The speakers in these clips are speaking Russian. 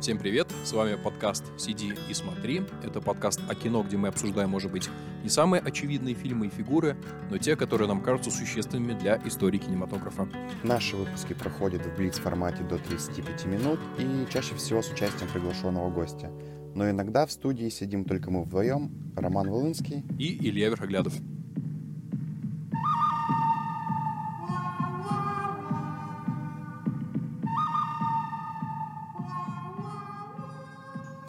Всем привет, с вами подкаст «Сиди и смотри». Это подкаст о кино, где мы обсуждаем, может быть, не самые очевидные фильмы и фигуры, но те, которые нам кажутся существенными для истории кинематографа. Наши выпуски проходят в блиц-формате до 35 минут и чаще всего с участием приглашенного гостя. Но иногда в студии сидим только мы вдвоем, Роман Волынский и Илья Верхоглядов.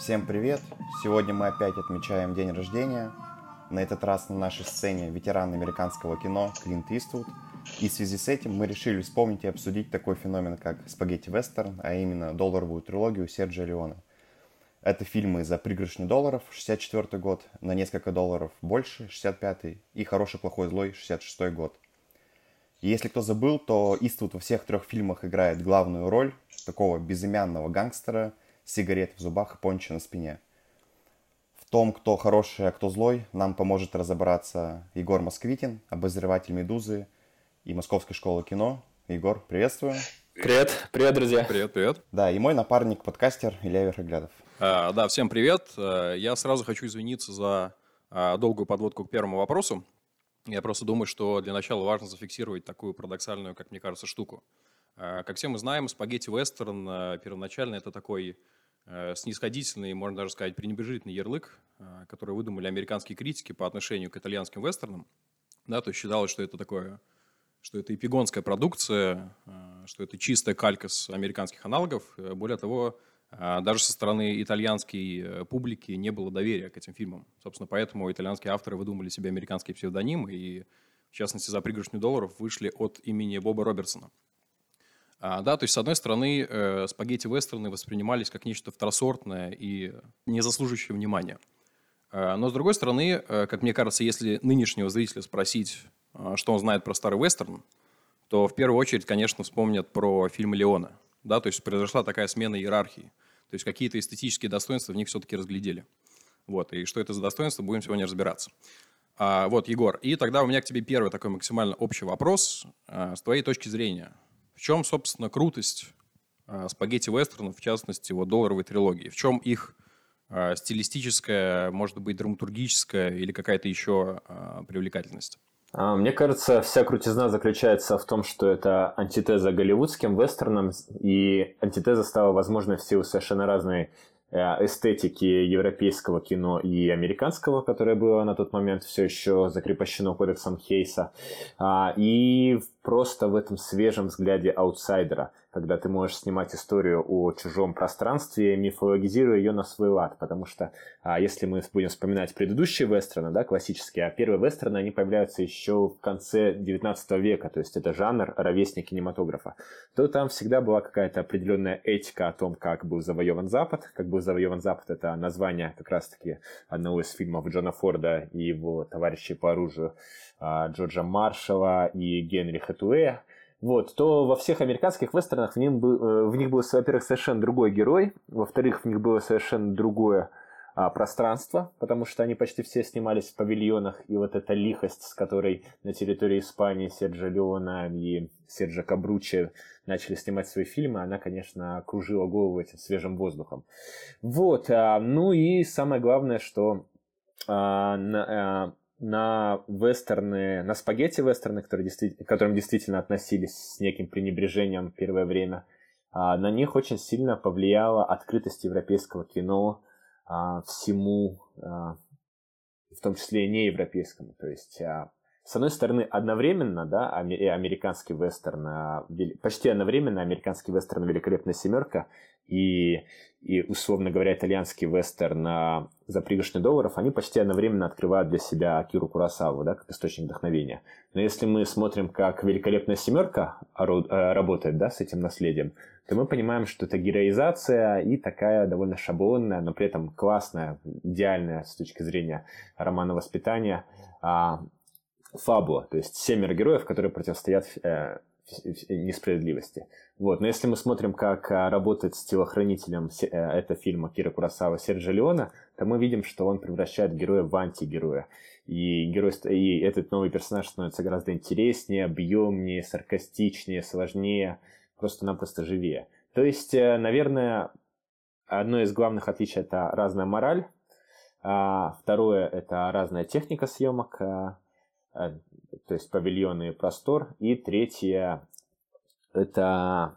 Всем привет! Сегодня мы опять отмечаем день рождения. На этот раз на нашей сцене ветеран американского кино Клинт Иствуд. И в связи с этим мы решили вспомнить и обсудить такой феномен, как спагетти-вестерн, а именно долларовую трилогию Серджио Леона. Это фильмы за пригоршню долларов, 64 год, на несколько долларов больше, 65 и хороший, плохой, злой, 66 год. И если кто забыл, то Иствуд во всех трех фильмах играет главную роль такого безымянного гангстера – сигарет в зубах и пончо на спине. В том, кто хороший, а кто злой, нам поможет разобраться Егор Москвитин, обозреватель «Медузы» и Московской школы кино. Егор, приветствую. Привет, привет, друзья. Привет, привет. Да, и мой напарник, подкастер Илья Верхоглядов. А, да, всем привет. А, я сразу хочу извиниться за а, долгую подводку к первому вопросу. Я просто думаю, что для начала важно зафиксировать такую парадоксальную, как мне кажется, штуку. А, как все мы знаем, спагетти-вестерн первоначально это такой снисходительный, можно даже сказать, пренебрежительный ярлык, э, который выдумали американские критики по отношению к итальянским вестернам. Да, то есть считалось, что это такое, что это эпигонская продукция, э, что это чистая калька с американских аналогов. Более того, даже со стороны итальянской публики не было доверия к этим фильмам. Собственно, поэтому итальянские авторы выдумали себе американские псевдонимы и, в частности, за пригоршню долларов вышли от имени Боба Робертсона – а, да, то есть, с одной стороны, э, спагетти-вестерны воспринимались как нечто второсортное и не заслуживающее внимания. А, но, с другой стороны, э, как мне кажется, если нынешнего зрителя спросить, а, что он знает про старый вестерн, то в первую очередь, конечно, вспомнят про фильм «Леона». Да, то есть произошла такая смена иерархии. То есть какие-то эстетические достоинства в них все-таки разглядели. Вот, и что это за достоинство, будем сегодня разбираться. А, вот, Егор, и тогда у меня к тебе первый такой максимально общий вопрос. А, с твоей точки зрения, в чем, собственно, крутость а, спагетти-вестернов, в частности, вот долларовой трилогии? В чем их а, стилистическая, может быть, драматургическая или какая-то еще а, привлекательность? Мне кажется, вся крутизна заключается в том, что это антитеза голливудским вестернам, и антитеза стала возможной в силу совершенно разной эстетики европейского кино и американского, которое было на тот момент все еще закрепощено кодексом Хейса, а, и просто в этом свежем взгляде аутсайдера, когда ты можешь снимать историю о чужом пространстве, мифологизируя ее на свой лад, потому что а, если мы будем вспоминать предыдущие вестерны, да, классические, а первые вестерны, они появляются еще в конце 19 века, то есть это жанр ровесник кинематографа, то там всегда была какая-то определенная этика о том, как был завоеван Запад, как был завоеван Запад, это название как раз-таки одного из фильмов Джона Форда и его товарищей по оружию а, Джорджа Маршалла и Генри Хэтуэя, вот, то во всех американских вестернах в, ним был, э, в них был, во-первых, совершенно другой герой, во-вторых, в них было совершенно другое а, пространство, потому что они почти все снимались в павильонах, и вот эта лихость, с которой на территории Испании Серджо Леона и Серджо Кабручи начали снимать свои фильмы, она, конечно, кружила голову этим свежим воздухом. Вот, а, ну и самое главное, что а, на, а, на вестерны, на спагетти-вестерны, которые действительно, к которым действительно относились с неким пренебрежением первое время, а, на них очень сильно повлияла открытость европейского кино а, всему, а, в том числе и неевропейскому. То есть, с одной стороны, одновременно, да, американский вестерн, почти одновременно американский вестерн «Великолепная семерка» и, и, условно говоря, итальянский вестерн на за пригоршню долларов, они почти одновременно открывают для себя Акиру Курасаву, да, как источник вдохновения. Но если мы смотрим, как «Великолепная семерка» э, работает да, с этим наследием, то мы понимаем, что это героизация и такая довольно шаблонная, но при этом классная, идеальная с точки зрения романа воспитания а, фабула. То есть семеро героев, которые противостоят э, несправедливости. Вот. Но если мы смотрим, как а, работает с телохранителем э, этого фильма Кира Курасава Серджи Леона, то мы видим, что он превращает героя в антигероя. И, герой, и этот новый персонаж становится гораздо интереснее, объемнее, саркастичнее, сложнее, просто-напросто живее. То есть, э, наверное, одно из главных отличий это разная мораль, а второе это разная техника съемок, а, то есть павильоны и простор, и третье это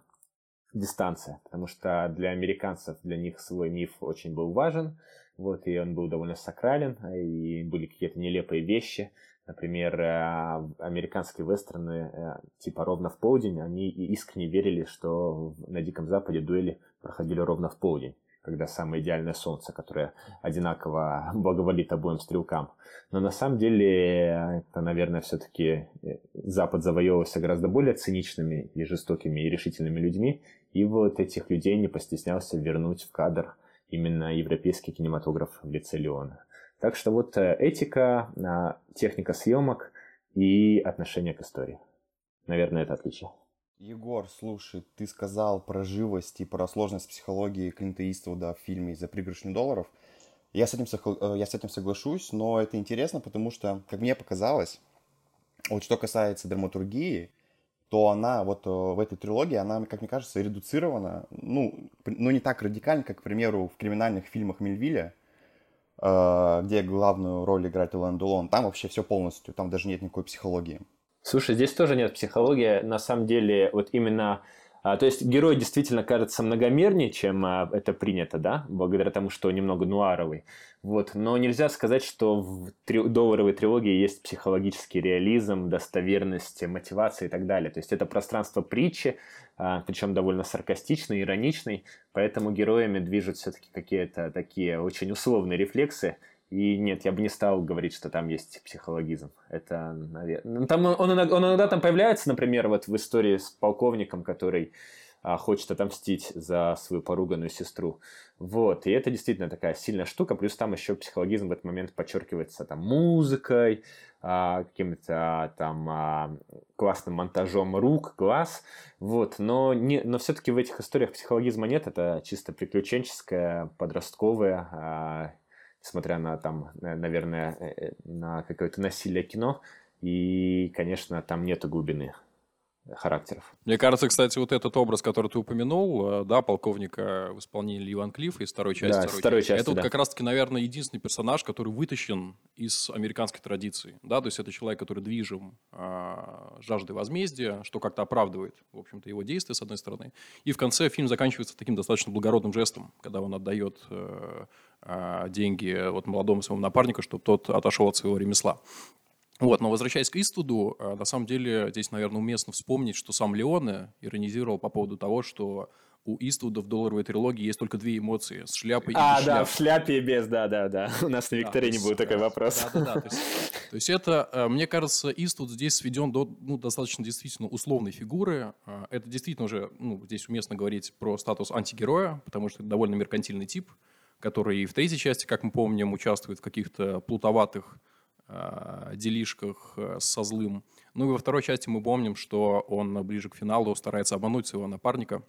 дистанция, потому что для американцев, для них свой миф очень был важен, вот, и он был довольно сакрален, и были какие-то нелепые вещи, Например, э, американские вестерны э, типа «Ровно в полдень», они искренне верили, что на Диком Западе дуэли проходили ровно в полдень, когда самое идеальное солнце, которое одинаково благоволит обоим стрелкам. Но на самом деле это, наверное, все-таки э, Запад завоевывался гораздо более циничными и жестокими и решительными людьми, и вот этих людей не постеснялся вернуть в кадр именно европейский кинематограф в лице Леона. Так что вот э, этика, а, техника съемок и отношение к истории. Наверное, это отличие. Егор, слушай, ты сказал про живость и про сложность психологии Клинта Иствуда в фильме «За пригоршню долларов». Я с, этим, э, я с этим соглашусь, но это интересно, потому что, как мне показалось, вот что касается драматургии, то она вот э, в этой трилогии, она, как мне кажется, редуцирована, ну, ну не так радикально, как, к примеру, в криминальных фильмах Мельвиля, Э, где главную роль играет Элен Дулон, там вообще все полностью, там даже нет никакой психологии. Слушай, здесь тоже нет психологии. На самом деле, вот именно а, то есть герой действительно кажется многомернее, чем а, это принято, да, благодаря тому, что немного нуаровый. Вот. Но нельзя сказать, что в три... долларовой трилогии есть психологический реализм, достоверность, мотивация и так далее. То есть это пространство притчи, а, причем довольно саркастичный, ироничный, поэтому героями движут все-таки какие-то такие очень условные рефлексы, и нет, я бы не стал говорить, что там есть психологизм. Это, наверное... Ну, там он, иногда, он иногда там появляется, например, вот в истории с полковником, который а, хочет отомстить за свою поруганную сестру. Вот, и это действительно такая сильная штука, плюс там еще психологизм в этот момент подчеркивается там музыкой, а, каким-то а, там а, классным монтажом рук, глаз, вот, но, не, но все-таки в этих историях психологизма нет, это чисто приключенческое, подростковое, а, несмотря на там, наверное, э, э, на какое-то насилие кино. И, конечно, там нету глубины характеров. Мне кажется, кстати, вот этот образ, который ты упомянул, э, да, полковника в исполнении Ливан Клиффа из второй части, да, второй, второй части, это да. вот как раз-таки, наверное, единственный персонаж, который вытащен из американской традиции, да, то есть это человек, который движим а, жаждой возмездия, что как-то оправдывает, в общем-то, его действия, с одной стороны, и в конце фильм заканчивается таким достаточно благородным жестом, когда он отдает э, э, деньги вот молодому своему напарнику, чтобы тот отошел от своего ремесла. Вот, но возвращаясь к Иствуду, э, на самом деле здесь, наверное, уместно вспомнить, что сам Леоне иронизировал по поводу того, что у Иствуда в долларовой трилогии есть только две эмоции с шляпой а, и без да, шляпы. в шляпе и без, да, да, да. У нас на викторине да, был такой вопрос. Да, да, да. То есть, то есть это, э, мне кажется, Иствуд здесь сведен до ну, достаточно действительно условной фигуры. Э, это действительно уже, ну, здесь уместно говорить про статус антигероя, потому что это довольно меркантильный тип, который и в третьей части, как мы помним, участвует в каких-то плутоватых Э, делишках э, со злым. Ну и во второй части мы помним, что он ближе к финалу старается обмануть своего напарника,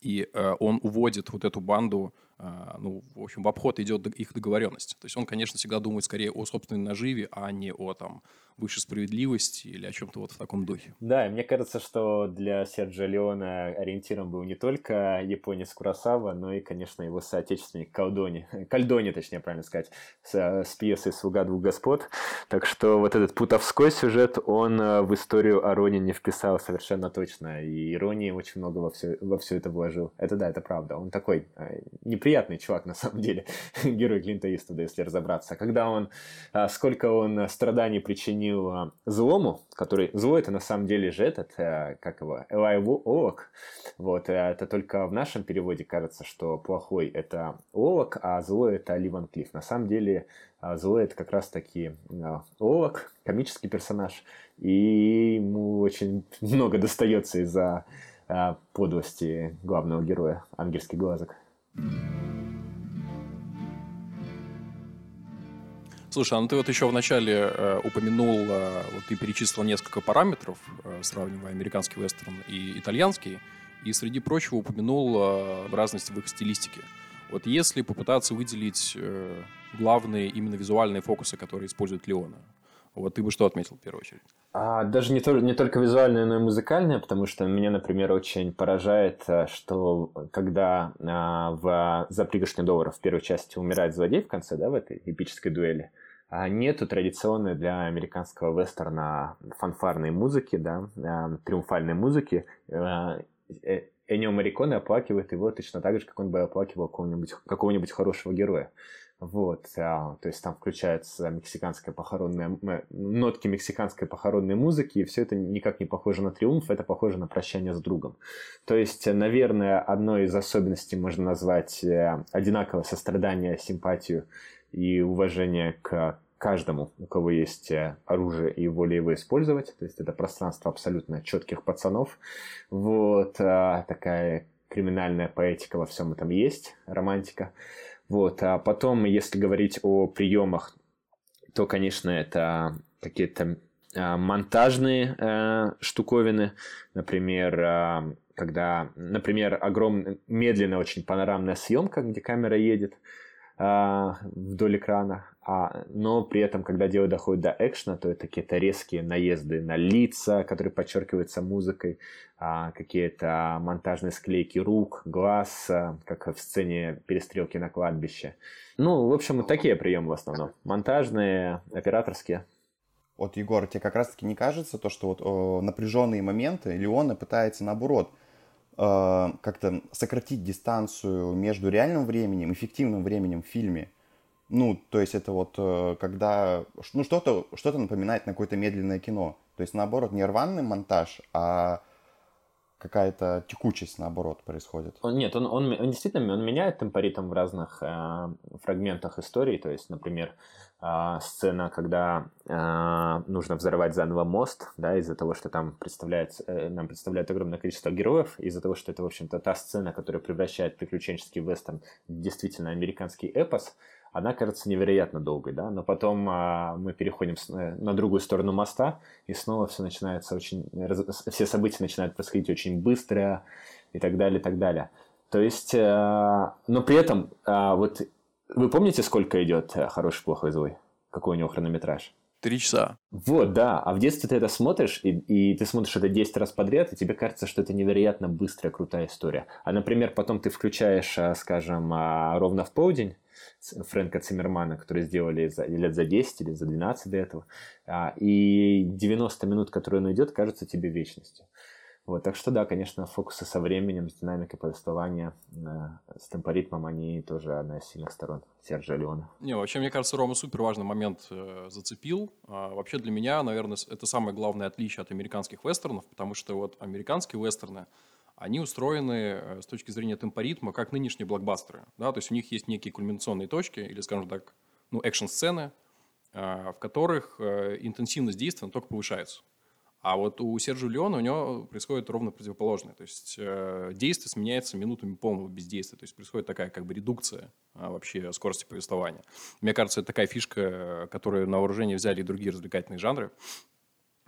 и э, он уводит вот эту банду ну, в общем, в обход идет их договоренность. То есть он, конечно, всегда думает скорее о собственной наживе, а не о там высшей справедливости или о чем-то вот в таком духе. Да, и мне кажется, что для Серджа Леона ориентиром был не только японец Курасава, но и, конечно, его соотечественник Калдони. Кальдони, точнее, правильно сказать, с, с пьесой «Слуга двух господ». Так что вот этот путовской сюжет, он э, в историю о Роне не вписал совершенно точно. И иронии очень много во все, во все это вложил. Это да, это правда. Он такой э, не неприятный чувак, на самом деле, герой Клинта Иствуда, если разобраться. Когда он, а, сколько он страданий причинил а, злому, который, зло это на самом деле же этот, а, как его, Элай Олок, вот, это только в нашем переводе кажется, что плохой это Олок, а зло это Ливан Клифф. На самом деле зло это как раз таки Олок, комический персонаж, и ему очень много достается из-за подлости главного героя, ангельский глазок. Слушай, а ну ты вот еще вначале э, упомянул, э, вот ты перечислил несколько параметров, э, сравнивая американский вестерн и итальянский, и среди прочего упомянул э, разности в их стилистике. Вот если попытаться выделить э, главные именно визуальные фокусы, которые использует Леона, вот ты бы что отметил в первую очередь? А, даже не, то, не только визуальное, но и музыкальное, потому что меня, например, очень поражает, э, что когда а, в «За пригоршню долларов» в первой части умирает злодей в конце, да, в этой эпической дуэли, а нету традиционной для американского вестерна фанфарной музыки, да, а, триумфальной музыки. А, Энио оплакивает его точно так же, как он бы оплакивал какого-нибудь, какого-нибудь хорошего героя. Вот, а, то есть там включается мексиканская похоронная, нотки мексиканской похоронной музыки, и все это никак не похоже на триумф, это похоже на прощание с другом. То есть, наверное, одной из особенностей можно назвать э, одинаковое сострадание, симпатию и уважение к каждому, у кого есть э, оружие и воля его использовать. То есть это пространство абсолютно четких пацанов. Вот а, такая криминальная поэтика во всем этом есть, романтика. Вот. А потом, если говорить о приемах, то, конечно, это какие-то а, монтажные э, штуковины, например, э, когда, например, огромная, медленная очень панорамная съемка, где камера едет э, вдоль экрана, а, но при этом, когда дело доходит до экшена, то это какие-то резкие наезды на лица, которые подчеркиваются музыкой, а, какие-то монтажные склейки рук, глаз, а, как в сцене перестрелки на кладбище. Ну, в общем, такие приемы в основном. Монтажные, операторские. Вот, Егор, тебе как раз-таки не кажется то, что вот о, напряженные моменты Леона пытается наоборот э, как-то сократить дистанцию между реальным временем, эффективным временем в фильме ну, то есть это вот э, когда, ну, что-то что напоминает на какое-то медленное кино. То есть, наоборот, не рваный монтаж, а какая-то текучесть, наоборот, происходит. Он, нет, он, он, он действительно он меняет темпоритм в разных э, фрагментах истории. То есть, например, э, сцена, когда э, нужно взорвать заново мост, да, из-за того, что там представляет, э, нам представляет огромное количество героев, из-за того, что это, в общем-то, та сцена, которая превращает приключенческий вестерн в действительно американский эпос, она кажется невероятно долгой, да, но потом а, мы переходим с, э, на другую сторону моста, и снова все начинается очень, все события начинают происходить очень быстро и так далее, и так далее. То есть, а, но при этом, а, вот вы помните, сколько идет э, хороший, плохой, злой? Какой у него хронометраж? Три часа. Вот, да. А в детстве ты это смотришь, и, и ты смотришь это 10 раз подряд, и тебе кажется, что это невероятно быстрая, крутая история. А, например, потом ты включаешь, скажем, ровно в полдень, Фрэнка Циммермана, которые сделали за, лет за 10 или за 12 до этого. А, и 90 минут, которые он идет, кажется тебе вечностью. Вот, так что да, конечно, фокусы со временем, с динамикой повествования, э, с темпоритмом, они тоже одна из сильных сторон Сержа Леона. Не, вообще, мне кажется, Рома супер важный момент э, зацепил. А, вообще для меня, наверное, это самое главное отличие от американских вестернов, потому что вот американские вестерны, они устроены э, с точки зрения темпоритма, как нынешние блокбастеры. Да? То есть у них есть некие кульминационные точки, или, скажем так, ну, экшн-сцены, э, в которых э, интенсивность действия только повышается. А вот у Сержа Леона у него происходит ровно противоположное. То есть действие сменяется минутами полного бездействия. То есть происходит такая как бы редукция вообще скорости повествования. Мне кажется, это такая фишка, которую на вооружение взяли и другие развлекательные жанры.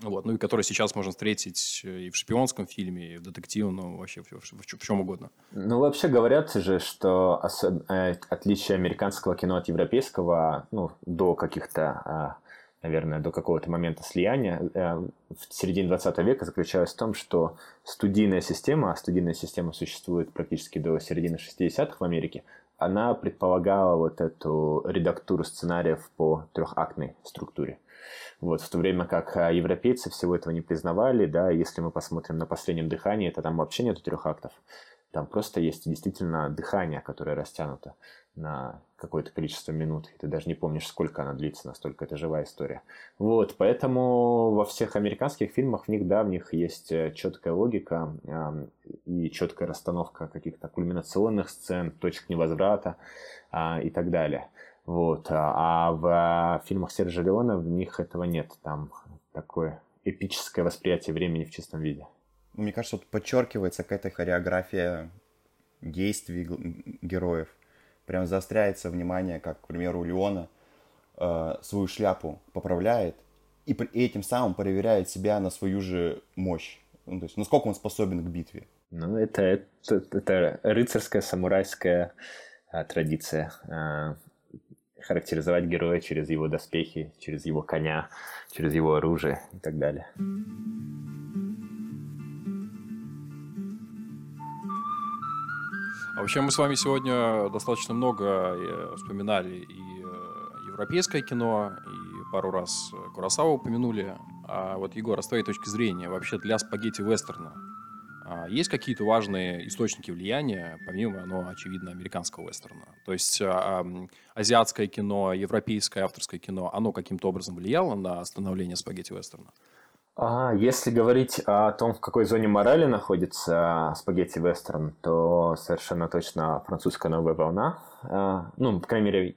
Вот, ну и который сейчас можно встретить э, и в шпионском фильме, и в детективном, вообще в, в, в, в чем угодно. Ну, вообще говорят же, что особ... э, отличие американского кино от европейского, ну, до каких-то, э, наверное, до какого-то момента слияния э, в середине 20 века заключалось в том, что студийная система, а студийная система существует практически до середины 60-х в Америке, она предполагала вот эту редактуру сценариев по трехактной структуре. Вот, в то время как а, европейцы всего этого не признавали, да, если мы посмотрим на последнем дыхании, то там вообще нету трех актов. Там просто есть действительно дыхание, которое растянуто на какое-то количество минут, и ты даже не помнишь, сколько она длится, настолько это живая история. Вот, поэтому во всех американских фильмах в них, да, в них есть э, четкая логика э, и четкая расстановка каких-то кульминационных сцен, точек невозврата э, и так далее. Вот. А, а в а, фильмах Сержа Леона в них этого нет. Там такое эпическое восприятие времени в чистом виде. Мне кажется, вот подчеркивается какая-то хореография действий героев. Прям заостряется внимание, как, к примеру, Леона э, свою шляпу поправляет и этим самым проверяет себя на свою же мощь. Ну, то есть, насколько он способен к битве. Ну, это, это, это рыцарская, самурайская а, традиция. А, характеризовать героя через его доспехи, через его коня, через его оружие и так далее. А вообще мы с вами сегодня достаточно много э, вспоминали и э, европейское кино, и пару раз Курасава упомянули. А вот, Егор, а с твоей точки зрения, вообще для спагетти-вестерна а есть какие-то важные источники влияния, помимо, ну, очевидно, американского вестерна? То есть а, азиатское кино, европейское авторское кино, оно каким-то образом влияло на становление спагетти-вестерна? А, если говорить о том, в какой зоне морали находится спагетти вестерн, то совершенно точно французская новая волна. А, ну, по крайней мере,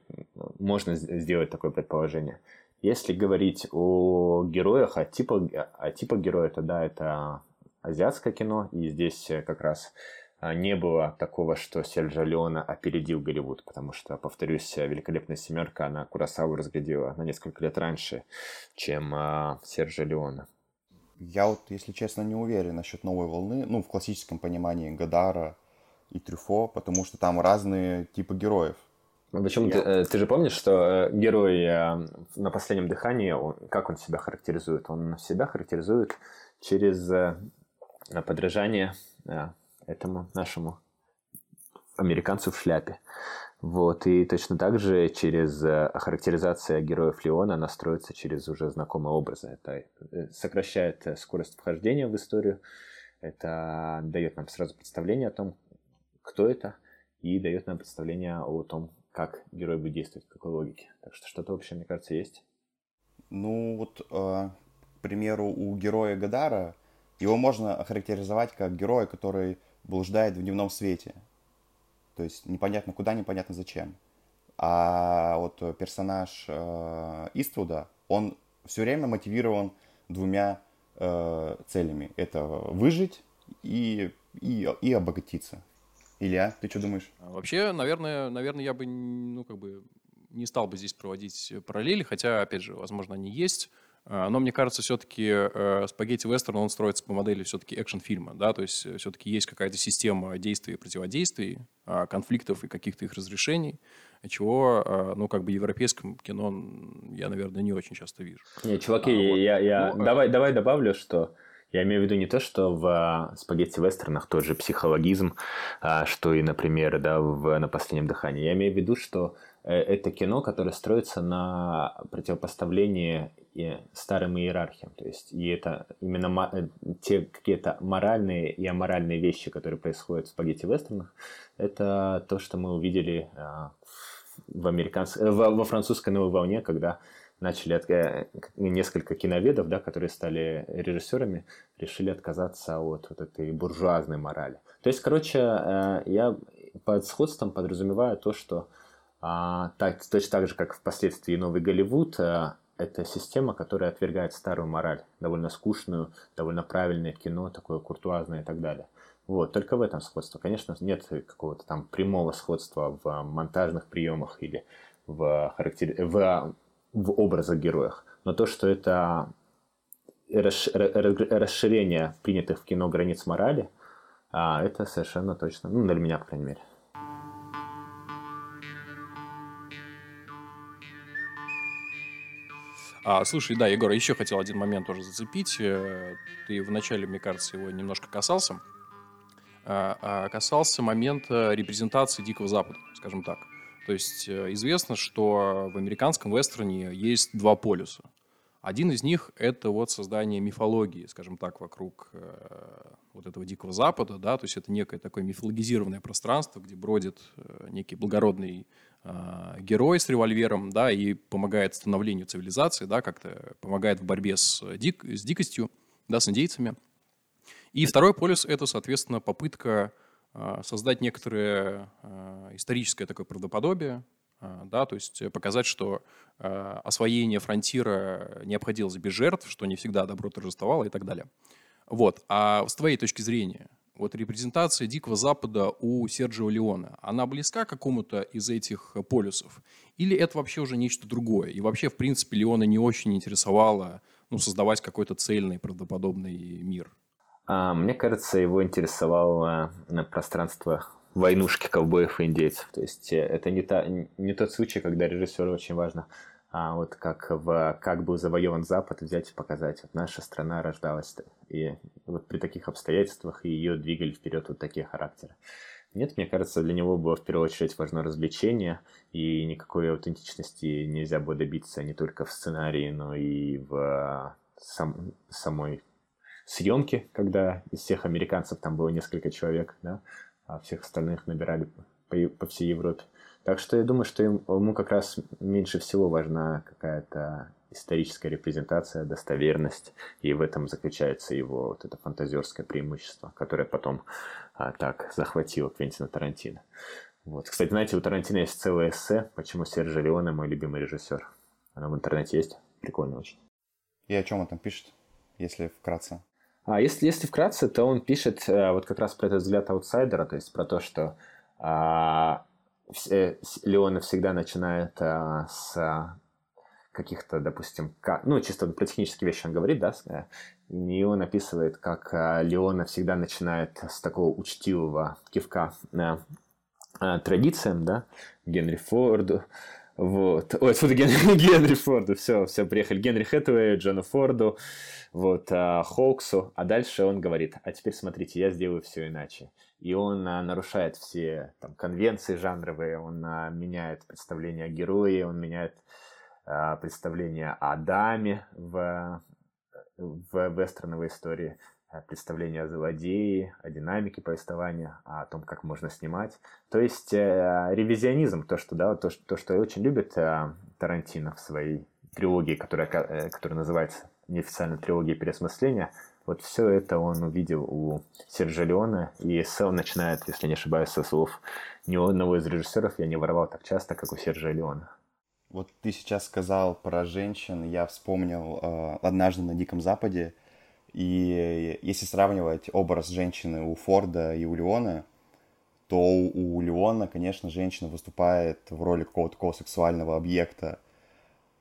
можно сделать такое предположение. Если говорить о героях, о типах, о типах героя, то да, это азиатское кино, и здесь как раз а, не было такого, что Серджа Леона опередил Голливуд, потому что, повторюсь, «Великолепная семерка» она Курасаву разглядела на несколько лет раньше, чем а, Сержа Леона. Я вот, если честно, не уверен насчет новой волны, ну, в классическом понимании Гадара и Трюфо, потому что там разные типы героев. Причем Я... ты, э, ты же помнишь, что э, герой на последнем дыхании, он, как он себя характеризует? Он себя характеризует через подражание этому нашему американцу в шляпе. Вот, и точно так же через э, характеризация героев Леона она строится через уже знакомые образы. Это э, сокращает э, скорость вхождения в историю, это дает нам сразу представление о том, кто это, и дает нам представление о том, как герой будет действовать, в какой логике. Так что что-то вообще, мне кажется, есть. Ну, вот, э, к примеру, у героя Гадара его можно охарактеризовать как героя, который блуждает в дневном свете. То есть непонятно куда, непонятно зачем. А вот персонаж э, Иствуда, он все время мотивирован двумя э, целями. Это выжить и, и, и обогатиться. Илья, ты что думаешь? А вообще, наверное, наверное, я бы, ну, как бы не стал бы здесь проводить параллели, хотя, опять же, возможно, они есть. А, но мне кажется, все-таки э, спагетти вестерн, он строится по модели все-таки экшн-фильма, да, то есть э, все-таки есть какая-то система действий и противодействий, а, конфликтов и каких-то их разрешений, чего, а, ну, как бы европейском кино я, наверное, не очень часто вижу. Не, чуваки, а, вот. я, я... Ну, давай, давай добавлю, что я имею в виду не то, что в спагетти-вестернах тот же психологизм, что и, например, да, в «На последнем дыхании». Я имею в виду, что э, это кино, которое строится на противопоставлении старым иерархиям. То есть, и это именно э, те какие-то моральные и аморальные вещи, которые происходят в спагетти-вестернах, это то, что мы увидели а, в американс... Э, во, во французской новой волне, когда начали от... Э, несколько киноведов, да, которые стали режиссерами, решили отказаться от вот этой буржуазной морали. То есть, короче, я под сходством подразумеваю то, что а, так, точно так же, как впоследствии новый Голливуд, это система, которая отвергает старую мораль, довольно скучную, довольно правильное кино, такое куртуазное и так далее. Вот, только в этом сходство. Конечно, нет какого-то там прямого сходства в монтажных приемах или в, характер... в, в образах героях. Но то, что это расширение принятых в кино границ морали, а, это совершенно точно, ну, для меня, по крайней мере. А, слушай, да, Егор, еще хотел один момент тоже зацепить. Э, ты вначале, мне кажется, его немножко касался. А, а, касался момента репрезентации Дикого Запада, скажем так. То есть э, известно, что в американском вестерне есть два полюса. Один из них – это вот создание мифологии, скажем так, вокруг э, вот этого Дикого Запада, да, то есть это некое такое мифологизированное пространство, где бродит э, некий благородный герой с револьвером, да, и помогает становлению цивилизации, да, как-то помогает в борьбе с, дик, с дикостью, да, с индейцами. И второй полюс – это, соответственно, попытка э, создать некоторое э, историческое такое правдоподобие, э, да, то есть показать, что э, освоение фронтира не обходилось без жертв, что не всегда добро торжествовало и так далее. Вот. А с твоей точки зрения, вот репрезентация Дикого Запада у Серджио Леона, она близка к какому-то из этих полюсов? Или это вообще уже нечто другое? И вообще, в принципе, Леона не очень интересовало ну, создавать какой-то цельный, правдоподобный мир? А, мне кажется, его интересовало пространство войнушки ковбоев и индейцев. То есть это не, та, не тот случай, когда режиссеру очень важно а вот как в «Как был завоеван Запад» взять и показать, вот наша страна рождалась, и вот при таких обстоятельствах ее двигали вперед вот такие характеры. Нет, мне кажется, для него было в первую очередь важно развлечение, и никакой аутентичности нельзя было добиться не только в сценарии, но и в сам, самой съемке, когда из всех американцев там было несколько человек, да, а всех остальных набирали по, по всей Европе. Так что я думаю, что ему как раз меньше всего важна какая-то историческая репрезентация, достоверность, и в этом заключается его вот это фантазерское преимущество, которое потом а, так захватило Квентина Тарантино. Вот. Кстати, знаете, у Тарантино есть целое эссе «Почему Серджи Леоне мой любимый режиссер». Оно в интернете есть. Прикольно очень. И о чем он там пишет, если вкратце? А если, если вкратце, то он пишет а, вот как раз про этот взгляд аутсайдера, то есть про то, что а, Леона всегда начинает а, с каких-то, допустим, как, ну, чисто про технические вещи он говорит, да, и он описывает, как а, Леона всегда начинает с такого учтивого кивка на а, традициям, да, Генри Форду, вот. Ой, отсюда Генри, Генри Форду, все, все, приехали. Генри Хэтэуэй, Джону Форду, вот, а, Хоуксу, а дальше он говорит, а теперь смотрите, я сделаю все иначе и он а, нарушает все там, конвенции жанровые, он а, меняет представление о герое, он меняет а, представление о даме в, в вестерновой истории, представление о злодее, о динамике повествования, о том, как можно снимать. То есть э, ревизионизм, то, что, да, то, то, что очень любит э, Тарантино в своей трилогии, которая, э, которая называется неофициально трилогия переосмысления – вот все это он увидел у Сержа Леона, и Сэл начинает, если не ошибаюсь, со слов ни у одного из режиссеров я не воровал так часто, как у Сержа Леона. Вот ты сейчас сказал про женщин, я вспомнил э, «Однажды на Диком Западе», и если сравнивать образ женщины у Форда и у Леона, то у Леона, конечно, женщина выступает в роли какого-то такого сексуального объекта.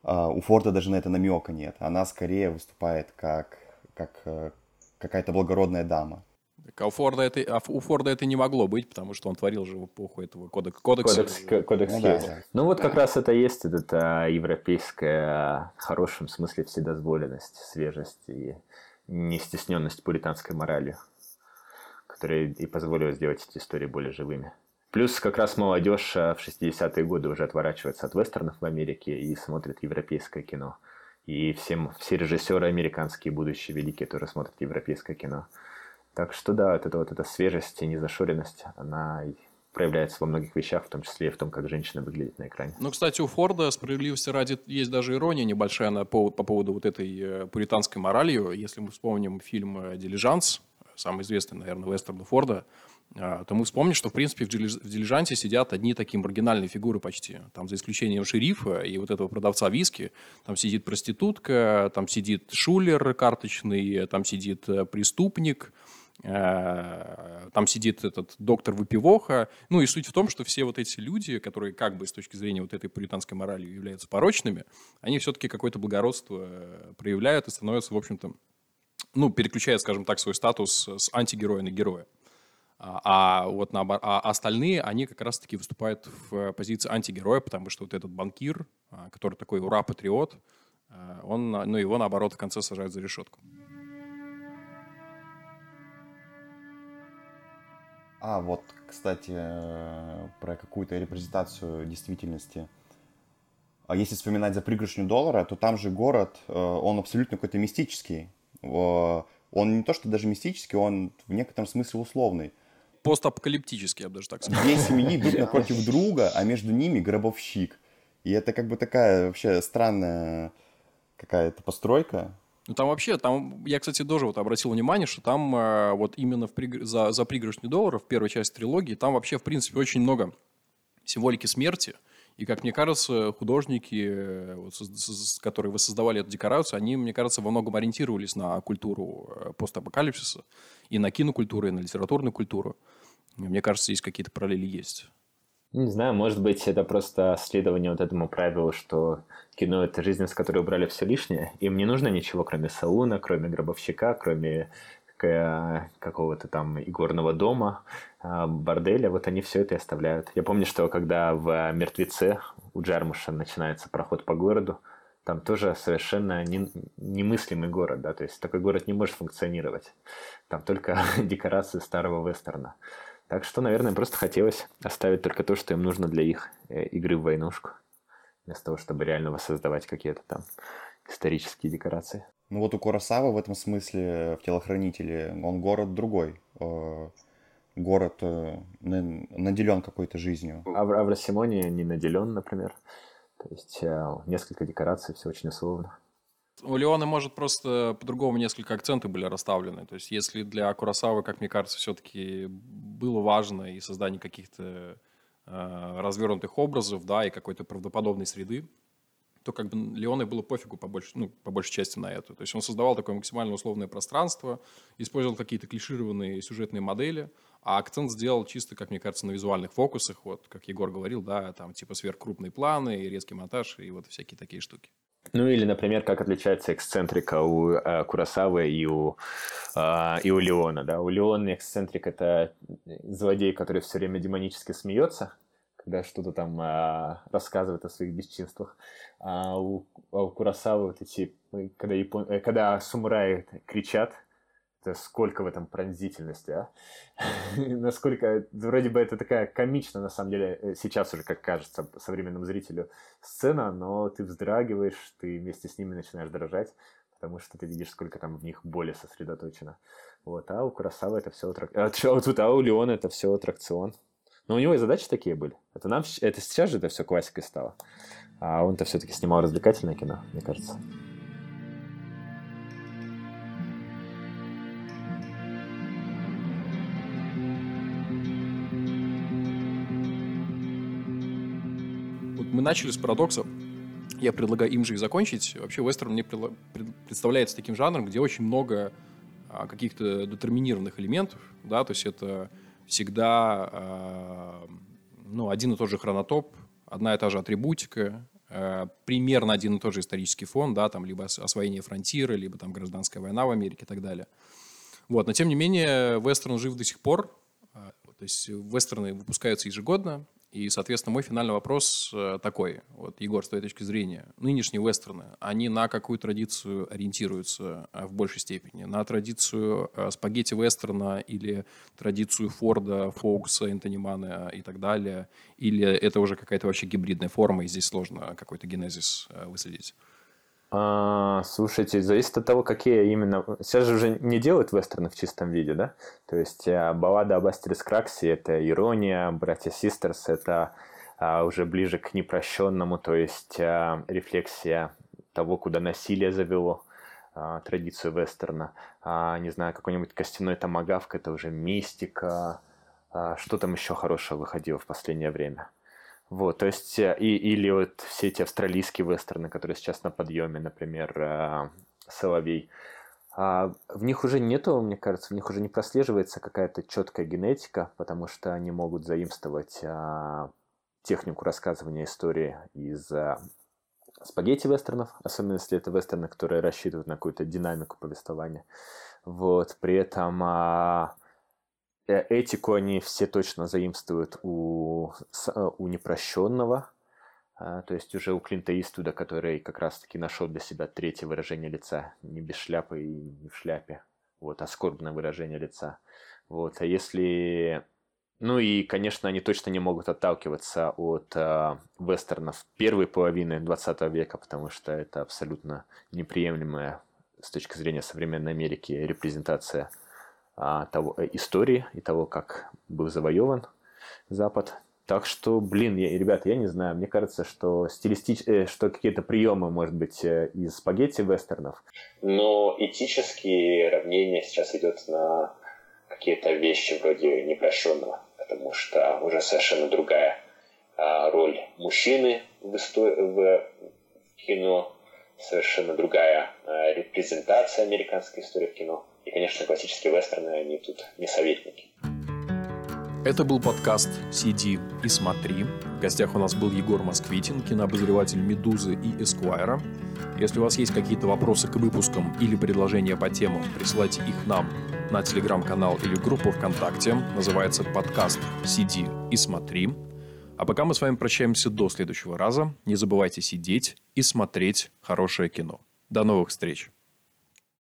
А у Форда даже на это намека нет. Она скорее выступает как как э, какая-то благородная дама. Так, а у Форда, это, а у Форда это не могло быть, потому что он творил же в эпоху этого кодекса. Кодекс, кодекс, ну, да, да. ну вот да. как раз это есть эта европейская, в хорошем смысле, вседозволенность, свежесть и нестесненность пуританской морали, которая и позволила сделать эти истории более живыми. Плюс как раз молодежь в 60-е годы уже отворачивается от вестернов в Америке и смотрит европейское кино – и всем, все режиссеры американские, будущие великие, тоже смотрят европейское кино. Так что да, вот эта вот эта свежесть и незашоренность, она проявляется во многих вещах, в том числе и в том, как женщина выглядит на экране. Ну, кстати, у Форда, справедливости ради, есть даже ирония небольшая на, по, по поводу вот этой э, пуританской моралью. Если мы вспомним фильм э, «Дилижанс», самый известный, наверное, вестерн Форда, а, то мы вспомним, что, в принципе, в дилижансе сидят одни такие маргинальные фигуры почти. Там, за исключением шерифа и вот этого продавца виски, там сидит проститутка, там сидит шулер карточный, там сидит э, преступник, э, там сидит этот доктор выпивоха. Ну и суть в том, что все вот эти люди, которые как бы с точки зрения вот этой пуританской морали являются порочными, они все-таки какое-то благородство э, проявляют и становятся, в общем-то, ну, переключая, скажем так, свой статус с антигероя на героя. А, а вот на, а остальные, они как раз-таки выступают в позиции антигероя, потому что вот этот банкир, а, который такой ура-патриот, а, он, ну, его, наоборот, в конце сажают за решетку. А, вот, кстати, про какую-то репрезентацию действительности. А если вспоминать за пригоршню доллара, то там же город, э, он абсолютно какой-то мистический. Он не то, что даже мистический, он в некотором смысле условный постапокалиптический, я бы даже так сказал. Две семьи идут напротив друга, а между ними гробовщик. И это как бы такая вообще странная какая-то постройка. Ну там вообще, там, я, кстати, тоже вот обратил внимание, что там э, вот именно в приг... за, за пригоршню долларов, первой части трилогии, там вообще, в принципе, очень много символики смерти. И, как мне кажется, художники, э, вот, которые воссоздавали эту декорацию, они, мне кажется, во многом ориентировались на культуру э, постапокалипсиса, и на кинокультуру, и на литературную культуру. Мне кажется, здесь какие-то параллели есть. Не знаю, может быть, это просто следование вот этому правилу, что кино — это жизнь, с которой убрали все лишнее. Им не нужно ничего, кроме салуна, кроме гробовщика, кроме какого-то там игорного дома, а, борделя, вот они все это и оставляют. Я помню, что когда в «Мертвеце» у Джармуша начинается проход по городу, там тоже совершенно не, немыслимый город, да, то есть такой город не может функционировать. Там только декорации старого вестерна. Так что, наверное, просто хотелось оставить только то, что им нужно для их э, игры в войнушку, вместо того, чтобы реально воссоздавать какие-то там исторические декорации. Ну вот у Курасава в этом смысле в телохранителе он город другой. Э, город э, наделен какой-то жизнью. А в, а в Росимоне не наделен, например. То есть несколько декораций, все очень условно. У Леона, может, просто по-другому несколько акценты были расставлены. То есть, если для Курасавы, как мне кажется, все-таки было важно и создание каких-то э, развернутых образов, да, и какой-то правдоподобной среды, то как бы Леоне было пофигу по, больш, ну, по большей части на это. То есть он создавал такое максимально условное пространство, использовал какие-то клишированные сюжетные модели, а акцент сделал чисто, как мне кажется, на визуальных фокусах, вот, как Егор говорил, да, там типа сверхкрупные планы, и резкий монтаж, и вот всякие такие штуки. Ну или, например, как отличается эксцентрика у э, Курасавы и у, э, и у Леона. Да? У Леона эксцентрик – это злодей, который все время демонически смеется, когда что-то там э, рассказывает о своих бесчинствах. А у, а у Курасавы вот эти, когда, япон... Э, когда самураи кричат – это сколько в этом пронзительности, а? Насколько, вроде бы это такая комичная, на самом деле, э, сейчас уже, как кажется, современному зрителю сцена, но ты вздрагиваешь, ты вместе с ними начинаешь дрожать, потому что ты видишь, сколько там в них боли сосредоточено. Вот, а у Курасавы это все аттракцион. А, тут, а у Леона это все аттракцион. Но у него и задачи такие были. Это нам, это сейчас же это все классикой стало. А он-то все-таки снимал развлекательное кино, мне кажется. Начали с парадокса. Я предлагаю им же и закончить. Вообще вестерн мне представляется таким жанром, где очень много а, каких-то детерминированных элементов, да, то есть это всегда а, ну, один и тот же хронотоп, одна и та же атрибутика, а, примерно один и тот же исторический фон, да, там либо освоение фронтира, либо там гражданская война в Америке и так далее. Вот, но тем не менее, вестерн жив до сих пор, то есть вестерны выпускаются ежегодно, и, соответственно, мой финальный вопрос э, такой. Вот, Егор, с твоей точки зрения, нынешние вестерны, они на какую традицию ориентируются э, в большей степени? На традицию э, спагетти-вестерна или традицию Форда, Фоукса, Энтони Мана и так далее? Или это уже какая-то вообще гибридная форма, и здесь сложно какой-то генезис выследить? А, слушайте, зависит от того, какие именно... Сейчас же уже не делают вестерны в чистом виде, да? То есть а, баллада об Астерис Краксе – это ирония, братья Систерс – это а, уже ближе к непрощенному, то есть а, рефлексия того, куда насилие завело а, традицию вестерна. А, не знаю, какой-нибудь костяной томагавк – это уже мистика. А, что там еще хорошего выходило в последнее время? Вот, то есть, э, и, или вот все эти австралийские вестерны, которые сейчас на подъеме, например, э, «Соловей», а в них уже нету, мне кажется, в них уже не прослеживается какая-то четкая генетика, потому что они могут заимствовать а, технику рассказывания истории из спагетти вестернов, особенно если это вестерны, которые рассчитывают на какую-то динамику повествования. Вот, при этом а, Э, этику они все точно заимствуют у, э, у непрощенного, а, то есть уже у Клинта Иствуда, который как раз-таки нашел для себя третье выражение лица, не без шляпы и не в шляпе, вот, а скорбное выражение лица. Вот, а если... Ну и, конечно, они точно не могут отталкиваться от э, вестернов первой половины 20 века, потому что это абсолютно неприемлемая с точки зрения современной Америки репрезентация того, э, истории и того, как был завоеван Запад. Так что, блин, я, ребята, я не знаю, мне кажется, что стилистич... Э, что какие-то приемы, может быть, э, из спагетти вестернов. Но этические равнения сейчас идет на какие-то вещи вроде непрощенного, потому что уже совершенно другая а, роль мужчины в, истор... в кино, совершенно другая а, репрезентация американской истории в кино. И, конечно, классические вестерны, они тут не советники. Это был подкаст «Сиди и смотри». В гостях у нас был Егор Москвитин, кинообозреватель «Медузы» и «Эсквайра». Если у вас есть какие-то вопросы к выпускам или предложения по темам, присылайте их нам на телеграм-канал или группу ВКонтакте. Называется подкаст «Сиди и смотри». А пока мы с вами прощаемся до следующего раза. Не забывайте сидеть и смотреть хорошее кино. До новых встреч!